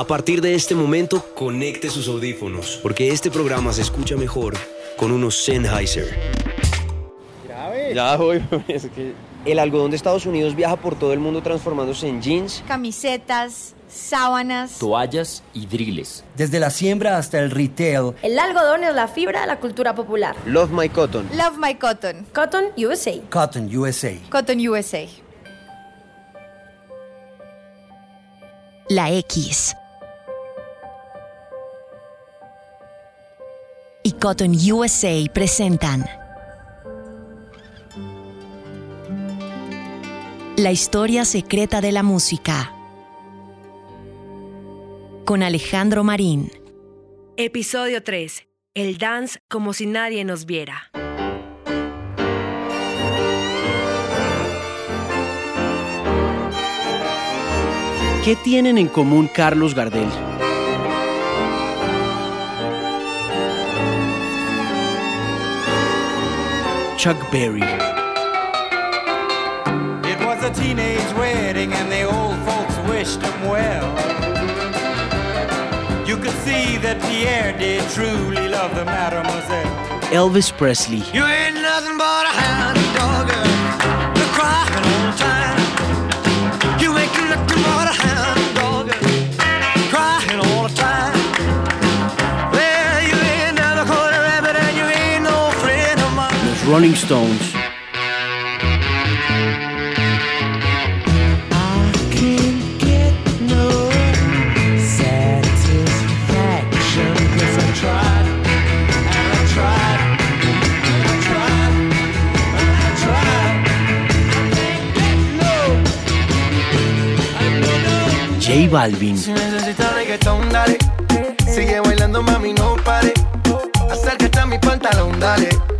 A partir de este momento, conecte sus audífonos, porque este programa se escucha mejor con unos Sennheiser. Ya voy, es que... El algodón de Estados Unidos viaja por todo el mundo transformándose en jeans, camisetas, sábanas, toallas y driles. Desde la siembra hasta el retail. El algodón es la fibra de la cultura popular. Love My Cotton. Love My Cotton. Cotton USA. Cotton USA. Cotton USA. La X. Y Cotton USA presentan La historia secreta de la música. Con Alejandro Marín. Episodio 3. El dance como si nadie nos viera. ¿Qué tienen en común Carlos Gardel? Chuck Berry. It was a teenage wedding and the old folks wished him well. You could see that Pierre did truly love the mademoiselle. Elvis Presley. You ain't nothing but a hound dog. You're crying all the time. You ain't nothing but a hound Rolling Stones. J Balvin. Si necesitas reggaetón, dale. Sigue bailando, mami, no pare. Acércate a mi pantalón, dale.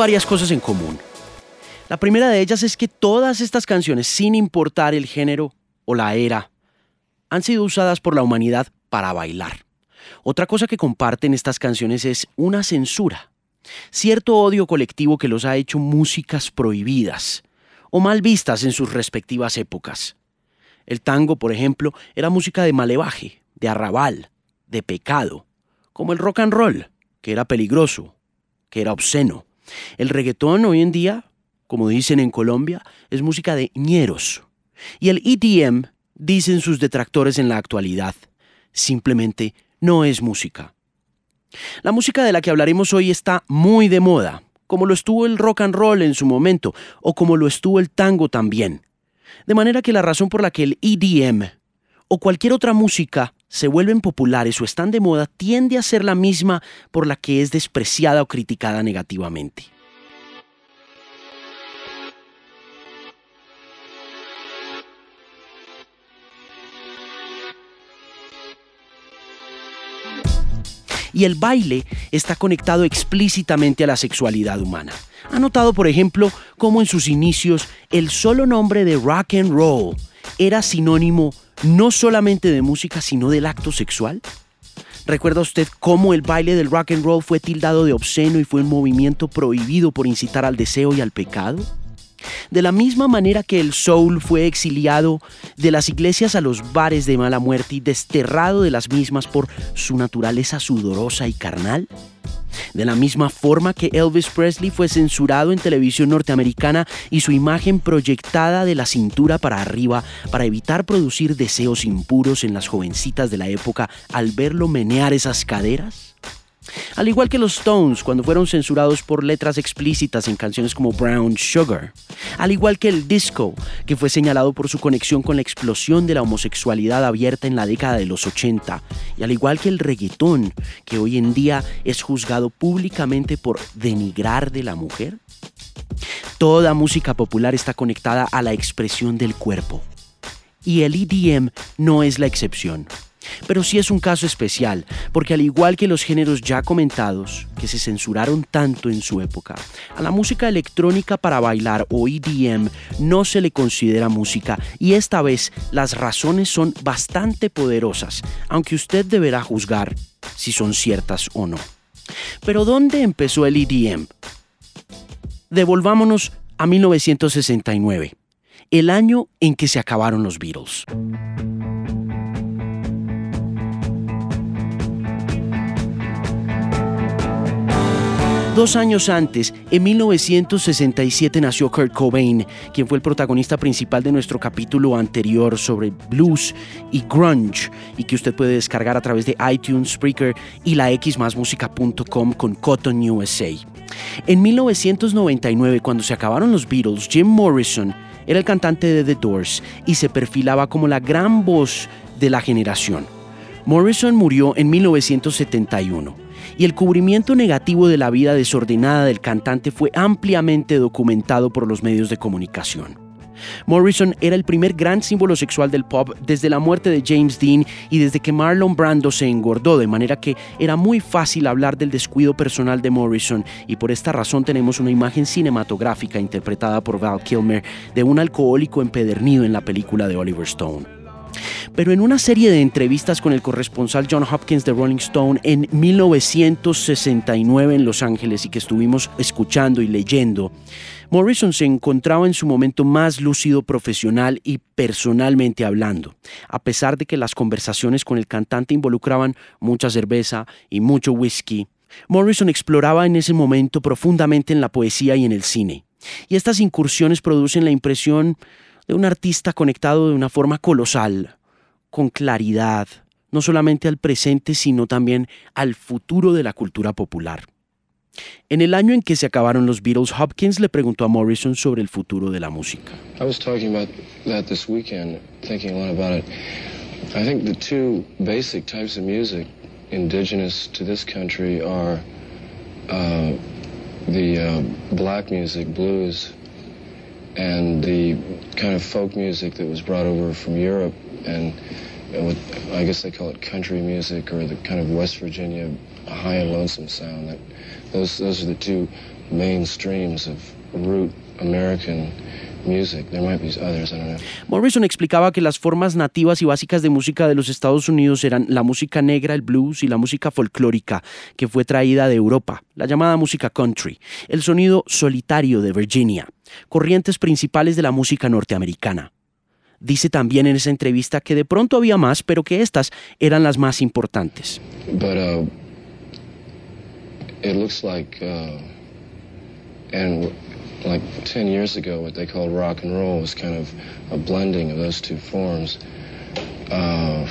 Varias cosas en común. La primera de ellas es que todas estas canciones, sin importar el género o la era, han sido usadas por la humanidad para bailar. Otra cosa que comparten estas canciones es una censura, cierto odio colectivo que los ha hecho músicas prohibidas o mal vistas en sus respectivas épocas. El tango, por ejemplo, era música de malevaje, de arrabal, de pecado, como el rock and roll, que era peligroso, que era obsceno. El reggaetón hoy en día, como dicen en Colombia, es música de ñeros. Y el EDM, dicen sus detractores en la actualidad, simplemente no es música. La música de la que hablaremos hoy está muy de moda, como lo estuvo el rock and roll en su momento, o como lo estuvo el tango también. De manera que la razón por la que el EDM o cualquier otra música se vuelven populares o están de moda tiende a ser la misma por la que es despreciada o criticada negativamente. Y el baile está conectado explícitamente a la sexualidad humana. Ha notado, por ejemplo, cómo en sus inicios el solo nombre de rock and roll era sinónimo no solamente de música, sino del acto sexual? ¿Recuerda usted cómo el baile del rock and roll fue tildado de obsceno y fue un movimiento prohibido por incitar al deseo y al pecado? De la misma manera que el soul fue exiliado de las iglesias a los bares de mala muerte y desterrado de las mismas por su naturaleza sudorosa y carnal. De la misma forma que Elvis Presley fue censurado en televisión norteamericana y su imagen proyectada de la cintura para arriba para evitar producir deseos impuros en las jovencitas de la época al verlo menear esas caderas. Al igual que los Stones cuando fueron censurados por letras explícitas en canciones como Brown Sugar. Al igual que el disco, que fue señalado por su conexión con la explosión de la homosexualidad abierta en la década de los 80. Y al igual que el reggaetón, que hoy en día es juzgado públicamente por denigrar de la mujer. Toda música popular está conectada a la expresión del cuerpo. Y el EDM no es la excepción. Pero sí es un caso especial, porque al igual que los géneros ya comentados, que se censuraron tanto en su época, a la música electrónica para bailar o EDM no se le considera música y esta vez las razones son bastante poderosas, aunque usted deberá juzgar si son ciertas o no. Pero ¿dónde empezó el EDM? Devolvámonos a 1969, el año en que se acabaron los Beatles. Dos años antes, en 1967, nació Kurt Cobain, quien fue el protagonista principal de nuestro capítulo anterior sobre blues y grunge, y que usted puede descargar a través de iTunes, Spreaker y la xmasmusica.com con Cotton USA. En 1999, cuando se acabaron los Beatles, Jim Morrison era el cantante de The Doors y se perfilaba como la gran voz de la generación. Morrison murió en 1971 y el cubrimiento negativo de la vida desordenada del cantante fue ampliamente documentado por los medios de comunicación. Morrison era el primer gran símbolo sexual del pop desde la muerte de James Dean y desde que Marlon Brando se engordó, de manera que era muy fácil hablar del descuido personal de Morrison y por esta razón tenemos una imagen cinematográfica interpretada por Val Kilmer de un alcohólico empedernido en la película de Oliver Stone. Pero en una serie de entrevistas con el corresponsal John Hopkins de Rolling Stone en 1969 en Los Ángeles y que estuvimos escuchando y leyendo, Morrison se encontraba en su momento más lúcido profesional y personalmente hablando, a pesar de que las conversaciones con el cantante involucraban mucha cerveza y mucho whisky. Morrison exploraba en ese momento profundamente en la poesía y en el cine. Y estas incursiones producen la impresión de un artista conectado de una forma colosal, con claridad, no solamente al presente, sino también al futuro de la cultura popular. En el año en que se acabaron los Beatles, Hopkins le preguntó a Morrison sobre el futuro de la música. I was talking about that this weekend, thinking a lot about it. I think the two basic types of music indigenous to this country are uh, the uh, black music, blues, and the kind of folk music that was brought over from Europe and what, I guess they call it country music or the kind of West Virginia high and lonesome sound. That those those are the two main streams of root American Morrison explicaba que las formas nativas y básicas de música de los Estados Unidos eran la música negra, el blues y la música folclórica que fue traída de Europa, la llamada música country, el sonido solitario de Virginia, corrientes principales de la música norteamericana. Dice también en esa entrevista que de pronto había más, pero que estas eran las más importantes. But, uh, it looks like, uh, and like 10 years ago, what they called rock and roll was kind of a blending of those two forms. Uh,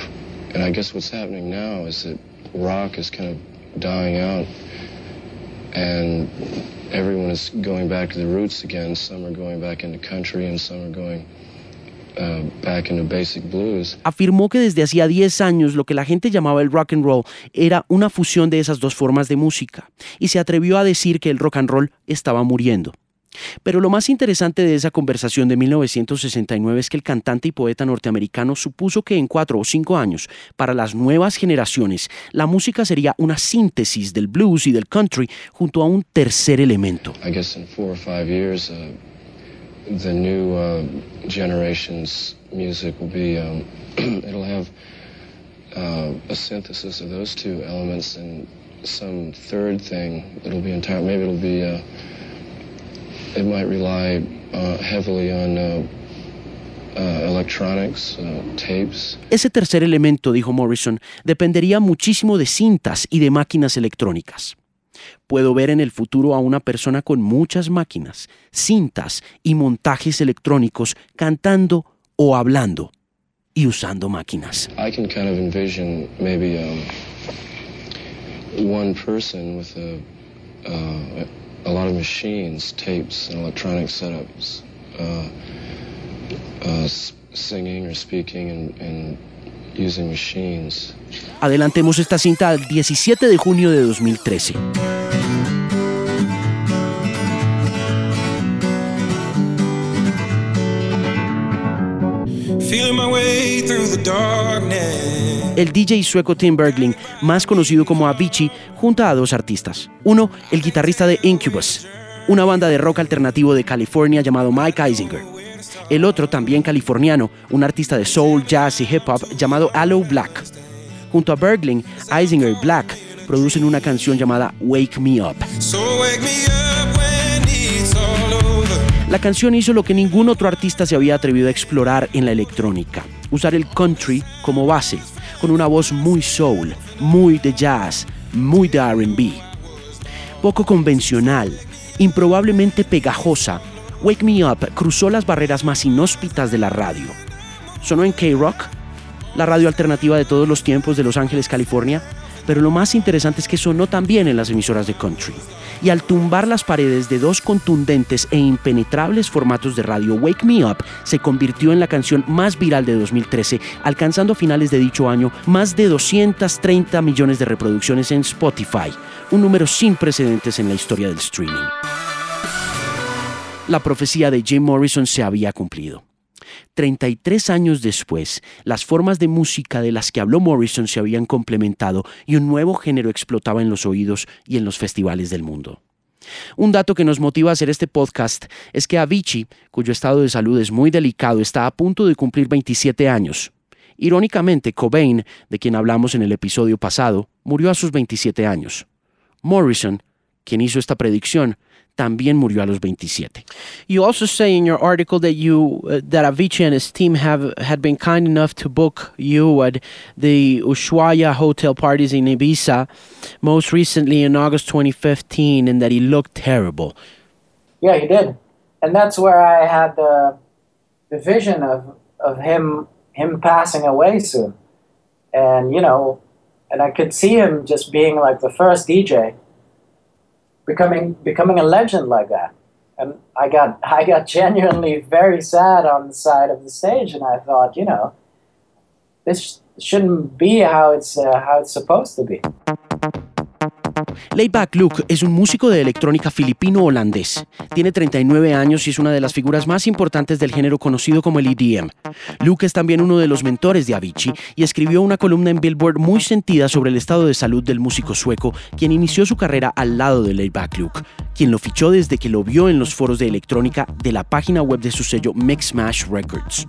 and I guess what's happening now is that rock is kind of dying out and everyone is going back to the roots again. Some are going back into country and some are going Uh, Afirmó que desde hacía 10 años lo que la gente llamaba el rock and roll era una fusión de esas dos formas de música y se atrevió a decir que el rock and roll estaba muriendo. Pero lo más interesante de esa conversación de 1969 es que el cantante y poeta norteamericano supuso que en cuatro o cinco años, para las nuevas generaciones, la música sería una síntesis del blues y del country junto a un tercer elemento. it'll third thing that'll be entire maybe it'll be uh, it might rely uh, heavily on uh, uh, electronics, tapes. Ese tercer elemento, dijo Morrison, dependería muchísimo de cintas y de máquinas electrónicas. Puedo ver en el futuro a una persona con muchas máquinas, cintas y montajes electrónicos cantando o hablando y usando máquinas. I can kind of envision maybe um, one person with a, uh, a lot of machines, tapes, and electronic setups, uh, uh, singing or speaking and, and using machines. Adelantemos esta cinta al 17 de junio de 2013. Feeling my way through the darkness. El DJ sueco Tim Bergling, más conocido como Avicii, junta a dos artistas. Uno, el guitarrista de Incubus, una banda de rock alternativo de California llamado Mike Eisinger. El otro, también californiano, un artista de soul, jazz y hip hop llamado Aloe Black. Junto a Bergling, Eisinger y Black producen una canción llamada Wake Me Up. La canción hizo lo que ningún otro artista se había atrevido a explorar en la electrónica, usar el country como base, con una voz muy soul, muy de jazz, muy de RB. Poco convencional, improbablemente pegajosa, Wake Me Up cruzó las barreras más inhóspitas de la radio. Sonó en K-Rock, la radio alternativa de todos los tiempos de Los Ángeles, California, pero lo más interesante es que sonó también en las emisoras de country. Y al tumbar las paredes de dos contundentes e impenetrables formatos de radio, Wake Me Up se convirtió en la canción más viral de 2013, alcanzando a finales de dicho año más de 230 millones de reproducciones en Spotify, un número sin precedentes en la historia del streaming. La profecía de Jim Morrison se había cumplido. 33 años después, las formas de música de las que habló Morrison se habían complementado y un nuevo género explotaba en los oídos y en los festivales del mundo. Un dato que nos motiva a hacer este podcast es que Avicii, cuyo estado de salud es muy delicado, está a punto de cumplir 27 años. Irónicamente, Cobain, de quien hablamos en el episodio pasado, murió a sus 27 años. Morrison, quien hizo esta predicción, también murió a los 27. You also say in your article that you uh, that Avicii and his team have had been kind enough to book you at the Ushuaia hotel parties in Ibiza, most recently in August 2015, and that he looked terrible. Yeah, he did, and that's where I had the the vision of of him him passing away soon, and you know, and I could see him just being like the first DJ becoming becoming a legend like that. And I got I got genuinely very sad on the side of the stage, and I thought, you know, this shouldn't be how it's uh, how it's supposed to be. Layback Luke es un músico de electrónica filipino-holandés. Tiene 39 años y es una de las figuras más importantes del género conocido como el EDM. Luke es también uno de los mentores de Avicii y escribió una columna en Billboard muy sentida sobre el estado de salud del músico sueco, quien inició su carrera al lado de Layback Luke, quien lo fichó desde que lo vio en los foros de electrónica de la página web de su sello Mix Mash Records.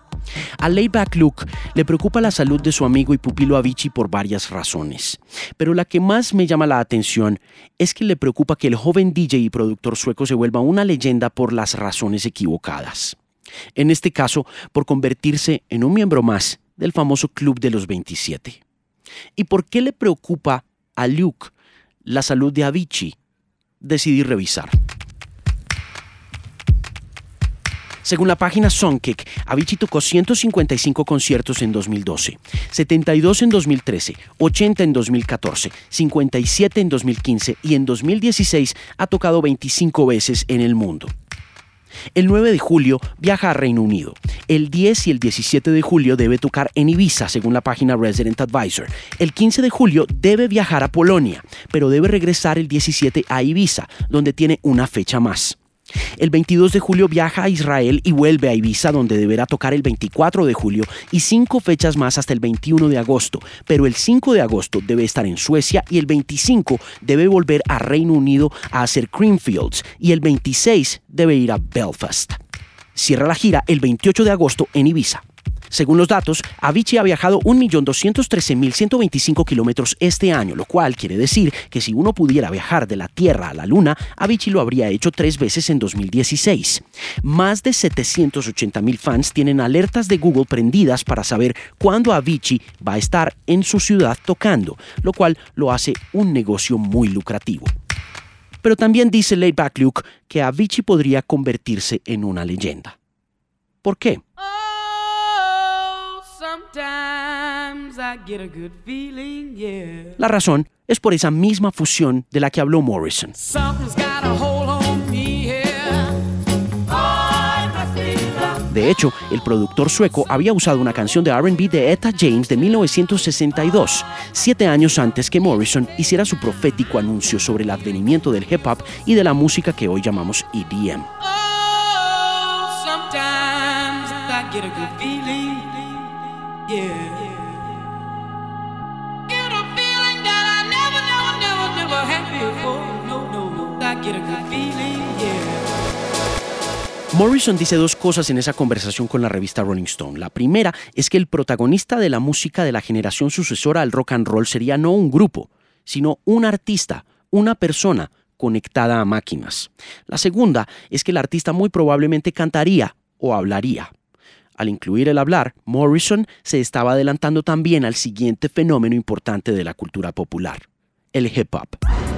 A Layback Luke le preocupa la salud de su amigo y pupilo Avicii por varias razones, pero la que más me llama la atención es que le preocupa que el joven DJ y productor sueco se vuelva una leyenda por las razones equivocadas. En este caso, por convertirse en un miembro más del famoso Club de los 27. ¿Y por qué le preocupa a Luke la salud de Avicii? Decidí revisar. Según la página Songkick, Avicii tocó 155 conciertos en 2012, 72 en 2013, 80 en 2014, 57 en 2015 y en 2016 ha tocado 25 veces en el mundo. El 9 de julio viaja a Reino Unido. El 10 y el 17 de julio debe tocar en Ibiza, según la página Resident Advisor. El 15 de julio debe viajar a Polonia, pero debe regresar el 17 a Ibiza, donde tiene una fecha más. El 22 de julio viaja a Israel y vuelve a Ibiza donde deberá tocar el 24 de julio y cinco fechas más hasta el 21 de agosto, pero el 5 de agosto debe estar en Suecia y el 25 debe volver a Reino Unido a hacer Creamfields y el 26 debe ir a Belfast. Cierra la gira el 28 de agosto en Ibiza. Según los datos, Avicii ha viajado 1.213.125 kilómetros este año, lo cual quiere decir que si uno pudiera viajar de la Tierra a la Luna, Avicii lo habría hecho tres veces en 2016. Más de 780.000 fans tienen alertas de Google prendidas para saber cuándo Avicii va a estar en su ciudad tocando, lo cual lo hace un negocio muy lucrativo. Pero también dice Layback Luke que Avicii podría convertirse en una leyenda. ¿Por qué? La razón es por esa misma fusión de la que habló Morrison. De hecho, el productor sueco había usado una canción de RB de Etta James de 1962, siete años antes que Morrison hiciera su profético anuncio sobre el advenimiento del hip hop y de la música que hoy llamamos EDM. Morrison dice dos cosas en esa conversación con la revista Rolling Stone. La primera es que el protagonista de la música de la generación sucesora al rock and roll sería no un grupo, sino un artista, una persona conectada a máquinas. La segunda es que el artista muy probablemente cantaría o hablaría. Al incluir el hablar, Morrison se estaba adelantando también al siguiente fenómeno importante de la cultura popular, el hip hop.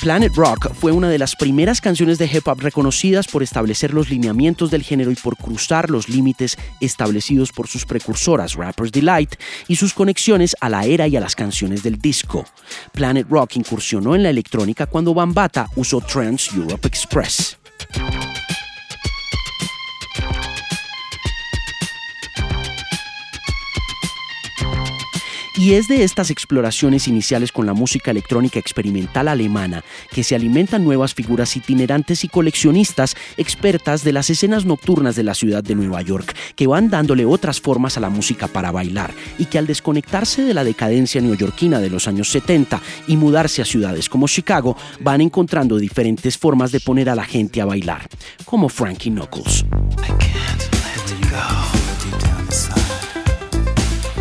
Planet Rock fue una de las primeras canciones de hip hop reconocidas por establecer los lineamientos del género y por cruzar los límites establecidos por sus precursoras Rapper's Delight y sus conexiones a la era y a las canciones del disco. Planet Rock incursionó en la electrónica cuando Bambata usó Trans Europe Express. Y es de estas exploraciones iniciales con la música electrónica experimental alemana que se alimentan nuevas figuras itinerantes y coleccionistas expertas de las escenas nocturnas de la ciudad de Nueva York, que van dándole otras formas a la música para bailar y que al desconectarse de la decadencia neoyorquina de los años 70 y mudarse a ciudades como Chicago, van encontrando diferentes formas de poner a la gente a bailar, como Frankie Knuckles.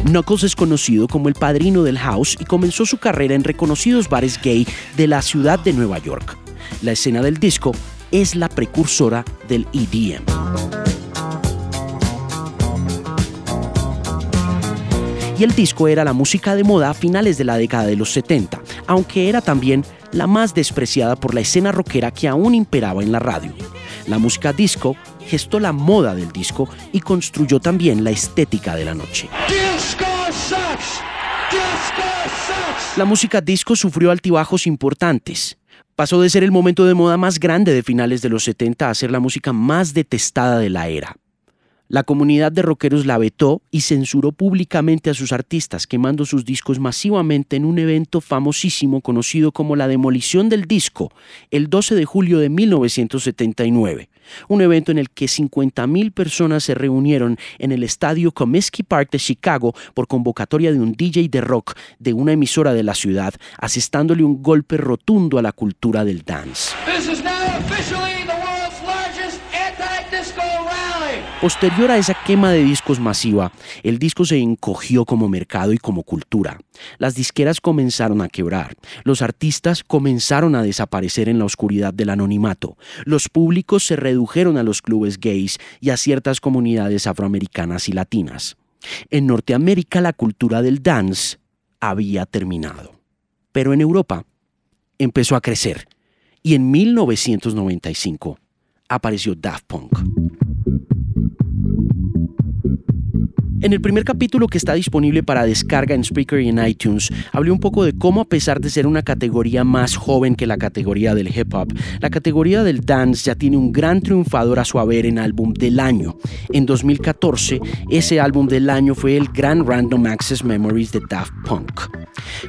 Knuckles es conocido como el padrino del house y comenzó su carrera en reconocidos bares gay de la ciudad de Nueva York. La escena del disco es la precursora del EDM. Y el disco era la música de moda a finales de la década de los 70, aunque era también la más despreciada por la escena rockera que aún imperaba en la radio. La música disco gestó la moda del disco y construyó también la estética de la noche. La música disco sufrió altibajos importantes. Pasó de ser el momento de moda más grande de finales de los 70 a ser la música más detestada de la era. La comunidad de rockeros la vetó y censuró públicamente a sus artistas, quemando sus discos masivamente en un evento famosísimo conocido como la Demolición del Disco, el 12 de julio de 1979. Un evento en el que 50.000 personas se reunieron en el estadio Comiskey Park de Chicago por convocatoria de un DJ de rock de una emisora de la ciudad, asestándole un golpe rotundo a la cultura del dance. Posterior a esa quema de discos masiva, el disco se encogió como mercado y como cultura. Las disqueras comenzaron a quebrar, los artistas comenzaron a desaparecer en la oscuridad del anonimato, los públicos se redujeron a los clubes gays y a ciertas comunidades afroamericanas y latinas. En Norteamérica la cultura del dance había terminado. Pero en Europa empezó a crecer y en 1995 apareció Daft Punk. Thank you. En el primer capítulo que está disponible para descarga en Spreaker y en iTunes, hablé un poco de cómo a pesar de ser una categoría más joven que la categoría del hip hop, la categoría del dance ya tiene un gran triunfador a su haber en álbum del año. En 2014, ese álbum del año fue el Grand Random Access Memories de Daft Punk.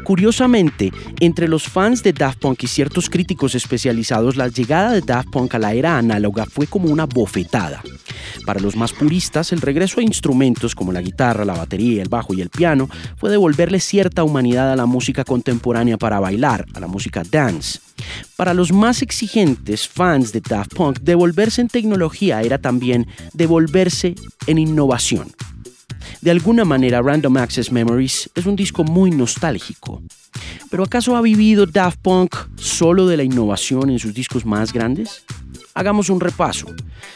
Curiosamente, entre los fans de Daft Punk y ciertos críticos especializados, la llegada de Daft Punk a la era análoga fue como una bofetada. Para los más puristas, el regreso a instrumentos como la guitarra, la batería, el bajo y el piano fue devolverle cierta humanidad a la música contemporánea para bailar, a la música dance. Para los más exigentes fans de Daft Punk, devolverse en tecnología era también devolverse en innovación. De alguna manera, Random Access Memories es un disco muy nostálgico. ¿Pero acaso ha vivido Daft Punk solo de la innovación en sus discos más grandes? Hagamos un repaso.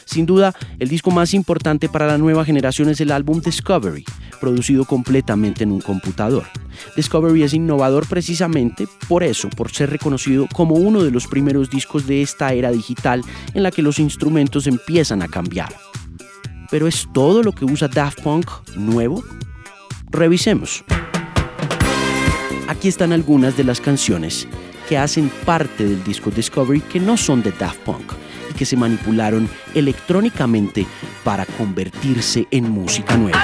Sin duda, el disco más importante para la nueva generación es el álbum Discovery, producido completamente en un computador. Discovery es innovador precisamente por eso, por ser reconocido como uno de los primeros discos de esta era digital en la que los instrumentos empiezan a cambiar. ¿Pero es todo lo que usa Daft Punk nuevo? Revisemos. Aquí están algunas de las canciones que hacen parte del disco Discovery que no son de Daft Punk que se manipularon electrónicamente para convertirse en música nueva.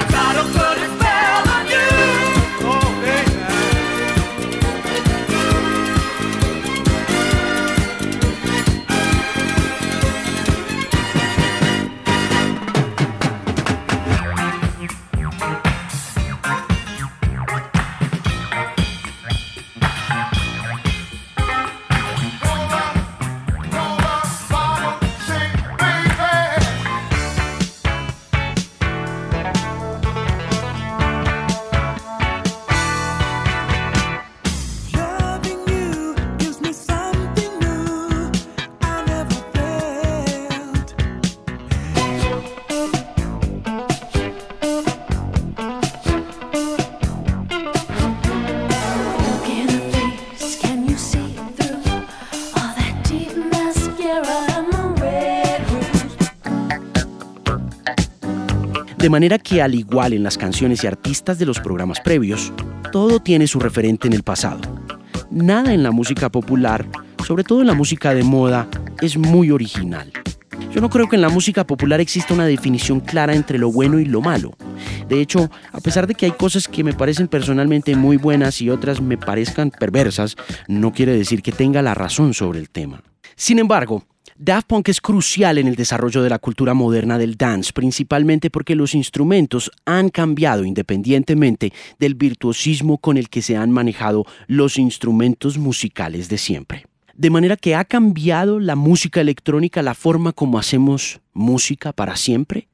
De manera que al igual en las canciones y artistas de los programas previos, todo tiene su referente en el pasado. Nada en la música popular, sobre todo en la música de moda, es muy original. Yo no creo que en la música popular exista una definición clara entre lo bueno y lo malo. De hecho, a pesar de que hay cosas que me parecen personalmente muy buenas y otras me parezcan perversas, no quiere decir que tenga la razón sobre el tema. Sin embargo, Daft Punk es crucial en el desarrollo de la cultura moderna del dance, principalmente porque los instrumentos han cambiado independientemente del virtuosismo con el que se han manejado los instrumentos musicales de siempre. De manera que ha cambiado la música electrónica la forma como hacemos música para siempre.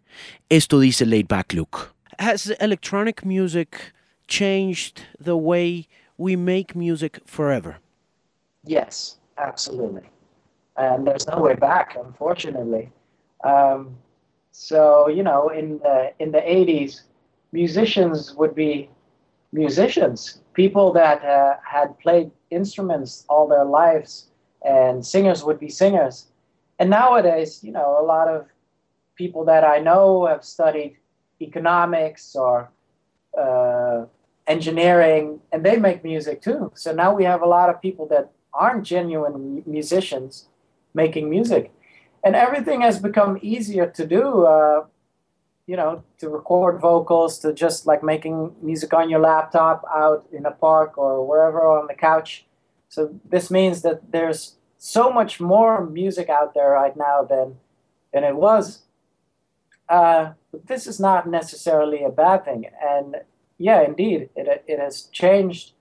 Esto dice Laid Back Luke. Has electronic music changed the way we make music forever? Yes, absolutely. And there's no way back, unfortunately. Um, so you know, in the in the '80s, musicians would be musicians, people that uh, had played instruments all their lives, and singers would be singers. And nowadays, you know, a lot of people that I know have studied economics or uh, engineering, and they make music too. So now we have a lot of people that aren't genuine musicians making music, and everything has become easier to do. Uh, you know, to record vocals, to just like making music on your laptop out in a park or wherever on the couch. So this means that there's so much more music out there right now than than it was. Uh, but this is not necessarily a bad thing, and yeah, indeed, it it has changed,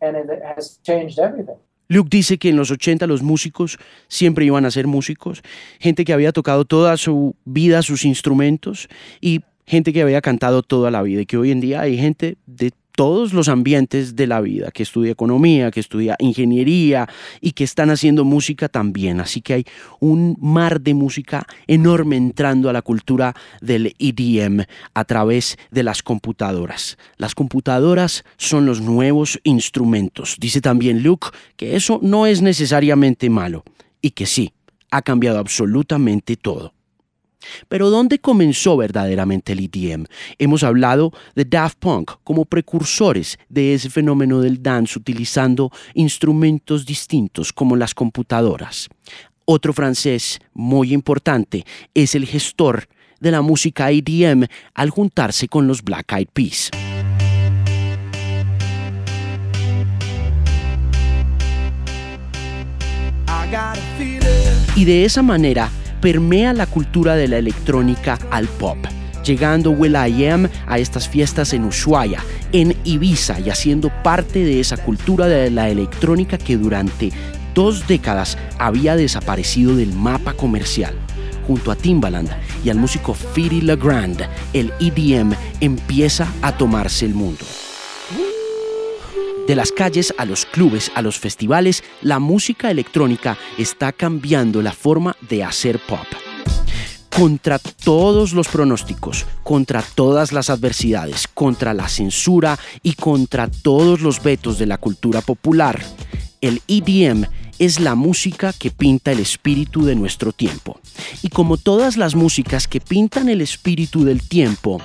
and it has changed everything. Luke dice que en los 80 los músicos siempre iban a ser músicos, gente que había tocado toda su vida sus instrumentos y gente que había cantado toda la vida y que hoy en día hay gente de todos los ambientes de la vida, que estudia economía, que estudia ingeniería y que están haciendo música también. Así que hay un mar de música enorme entrando a la cultura del EDM a través de las computadoras. Las computadoras son los nuevos instrumentos. Dice también Luke que eso no es necesariamente malo y que sí, ha cambiado absolutamente todo. Pero ¿dónde comenzó verdaderamente el EDM? Hemos hablado de Daft Punk como precursores de ese fenómeno del dance utilizando instrumentos distintos como las computadoras. Otro francés muy importante es el gestor de la música EDM al juntarse con los Black Eyed Peas. Y de esa manera permea la cultura de la electrónica al pop, llegando Will I Am a estas fiestas en Ushuaia, en Ibiza y haciendo parte de esa cultura de la electrónica que durante dos décadas había desaparecido del mapa comercial. Junto a Timbaland y al músico Fiddy Legrand, el EDM empieza a tomarse el mundo. De las calles a los clubes, a los festivales, la música electrónica está cambiando la forma de hacer pop. Contra todos los pronósticos, contra todas las adversidades, contra la censura y contra todos los vetos de la cultura popular, el EDM es la música que pinta el espíritu de nuestro tiempo. Y como todas las músicas que pintan el espíritu del tiempo,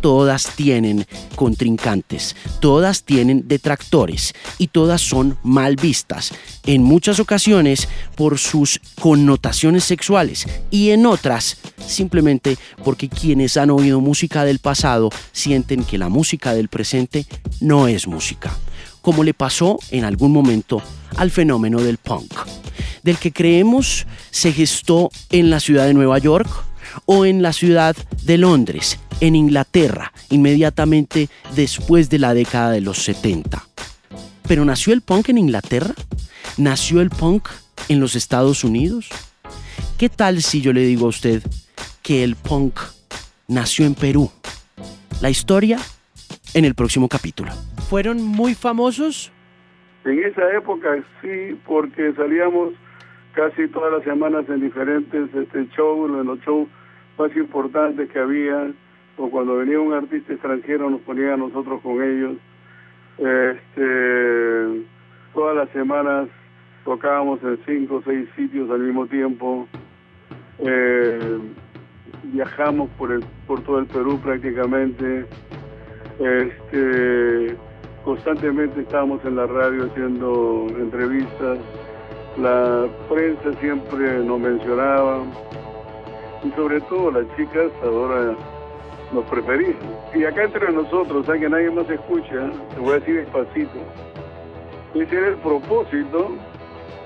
todas tienen contrincantes, todas tienen detractores y todas son mal vistas, en muchas ocasiones por sus connotaciones sexuales y en otras simplemente porque quienes han oído música del pasado sienten que la música del presente no es música, como le pasó en algún momento al fenómeno del punk, del que creemos se gestó en la ciudad de Nueva York o en la ciudad de Londres, en Inglaterra, inmediatamente después de la década de los 70. ¿Pero nació el punk en Inglaterra? ¿Nació el punk en los Estados Unidos? ¿Qué tal si yo le digo a usted que el punk nació en Perú? La historia en el próximo capítulo. ¿Fueron muy famosos? En esa época sí, porque salíamos casi todas las semanas en diferentes este, shows, en los shows más importantes que había o cuando venía un artista extranjero nos ponía a nosotros con ellos. Este, todas las semanas tocábamos en cinco o seis sitios al mismo tiempo. Eh, viajamos por, el, por todo el Perú prácticamente. Este, constantemente estábamos en la radio haciendo entrevistas. La prensa siempre nos mencionaba. Y sobre todo las chicas ahora nos preferían. Y acá entre nosotros, a que nadie más escucha, te voy a decir despacito. Ese era el propósito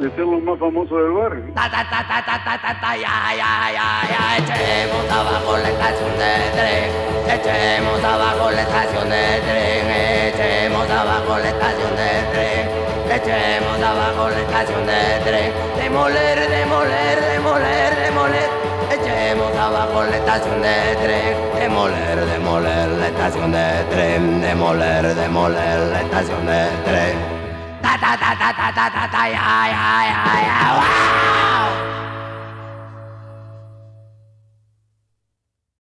de ser los más famosos del barrio. Ta, ta, ta, ta, ta, ta, ta, ya, ya, ya, ya, echemos abajo la estación de tren, echemos abajo la estación de tren, echemos abajo la estación de tren, echemos abajo la estación de tren, demoler, demoler, demoler, demoler, echemos abajo la estación de tren, demoler, demoler la estación de tren, demoler, demoler la estación de tren. Ta ta ta ta ta ta ta ta ya ya ya ya wow